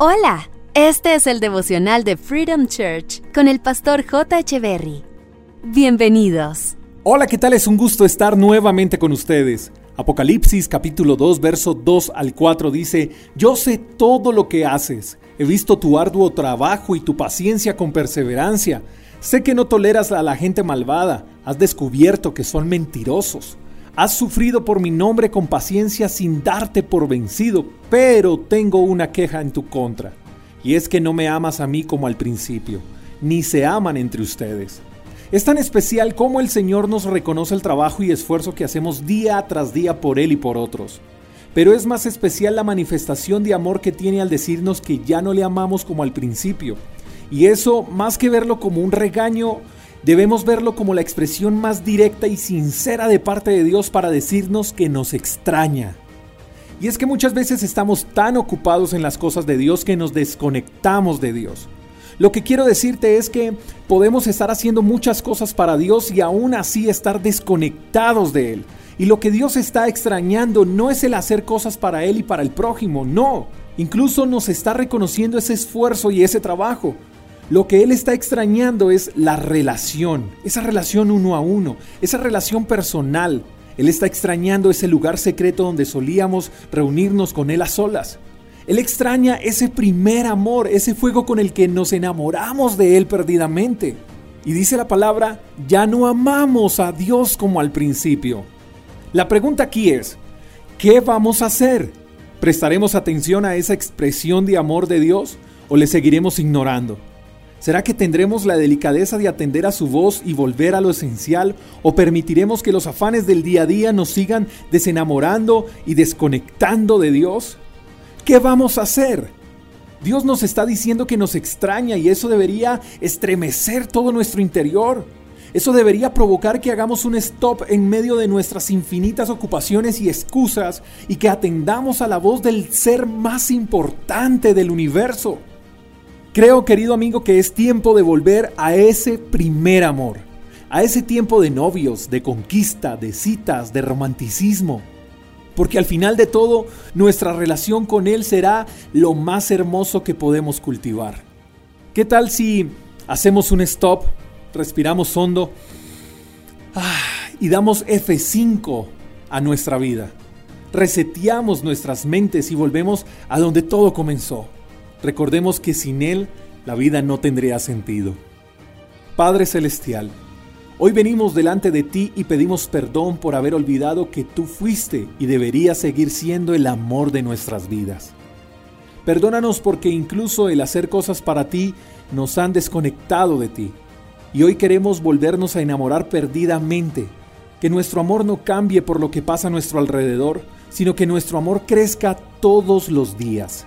Hola, este es el devocional de Freedom Church con el pastor J. Echeverry. Bienvenidos. Hola, ¿qué tal? Es un gusto estar nuevamente con ustedes. Apocalipsis capítulo 2, verso 2 al 4 dice, Yo sé todo lo que haces, he visto tu arduo trabajo y tu paciencia con perseverancia. Sé que no toleras a la gente malvada, has descubierto que son mentirosos. Has sufrido por mi nombre con paciencia sin darte por vencido, pero tengo una queja en tu contra. Y es que no me amas a mí como al principio, ni se aman entre ustedes. Es tan especial como el Señor nos reconoce el trabajo y esfuerzo que hacemos día tras día por Él y por otros. Pero es más especial la manifestación de amor que tiene al decirnos que ya no le amamos como al principio. Y eso, más que verlo como un regaño, Debemos verlo como la expresión más directa y sincera de parte de Dios para decirnos que nos extraña. Y es que muchas veces estamos tan ocupados en las cosas de Dios que nos desconectamos de Dios. Lo que quiero decirte es que podemos estar haciendo muchas cosas para Dios y aún así estar desconectados de Él. Y lo que Dios está extrañando no es el hacer cosas para Él y para el prójimo, no. Incluso nos está reconociendo ese esfuerzo y ese trabajo. Lo que él está extrañando es la relación, esa relación uno a uno, esa relación personal. Él está extrañando ese lugar secreto donde solíamos reunirnos con él a solas. Él extraña ese primer amor, ese fuego con el que nos enamoramos de él perdidamente. Y dice la palabra, ya no amamos a Dios como al principio. La pregunta aquí es, ¿qué vamos a hacer? ¿Prestaremos atención a esa expresión de amor de Dios o le seguiremos ignorando? ¿Será que tendremos la delicadeza de atender a su voz y volver a lo esencial? ¿O permitiremos que los afanes del día a día nos sigan desenamorando y desconectando de Dios? ¿Qué vamos a hacer? Dios nos está diciendo que nos extraña y eso debería estremecer todo nuestro interior. Eso debería provocar que hagamos un stop en medio de nuestras infinitas ocupaciones y excusas y que atendamos a la voz del ser más importante del universo. Creo, querido amigo, que es tiempo de volver a ese primer amor, a ese tiempo de novios, de conquista, de citas, de romanticismo. Porque al final de todo, nuestra relación con Él será lo más hermoso que podemos cultivar. ¿Qué tal si hacemos un stop, respiramos hondo ah, y damos F5 a nuestra vida? Reseteamos nuestras mentes y volvemos a donde todo comenzó Recordemos que sin Él la vida no tendría sentido. Padre Celestial, hoy venimos delante de ti y pedimos perdón por haber olvidado que tú fuiste y deberías seguir siendo el amor de nuestras vidas. Perdónanos porque incluso el hacer cosas para ti nos han desconectado de ti. Y hoy queremos volvernos a enamorar perdidamente. Que nuestro amor no cambie por lo que pasa a nuestro alrededor, sino que nuestro amor crezca todos los días.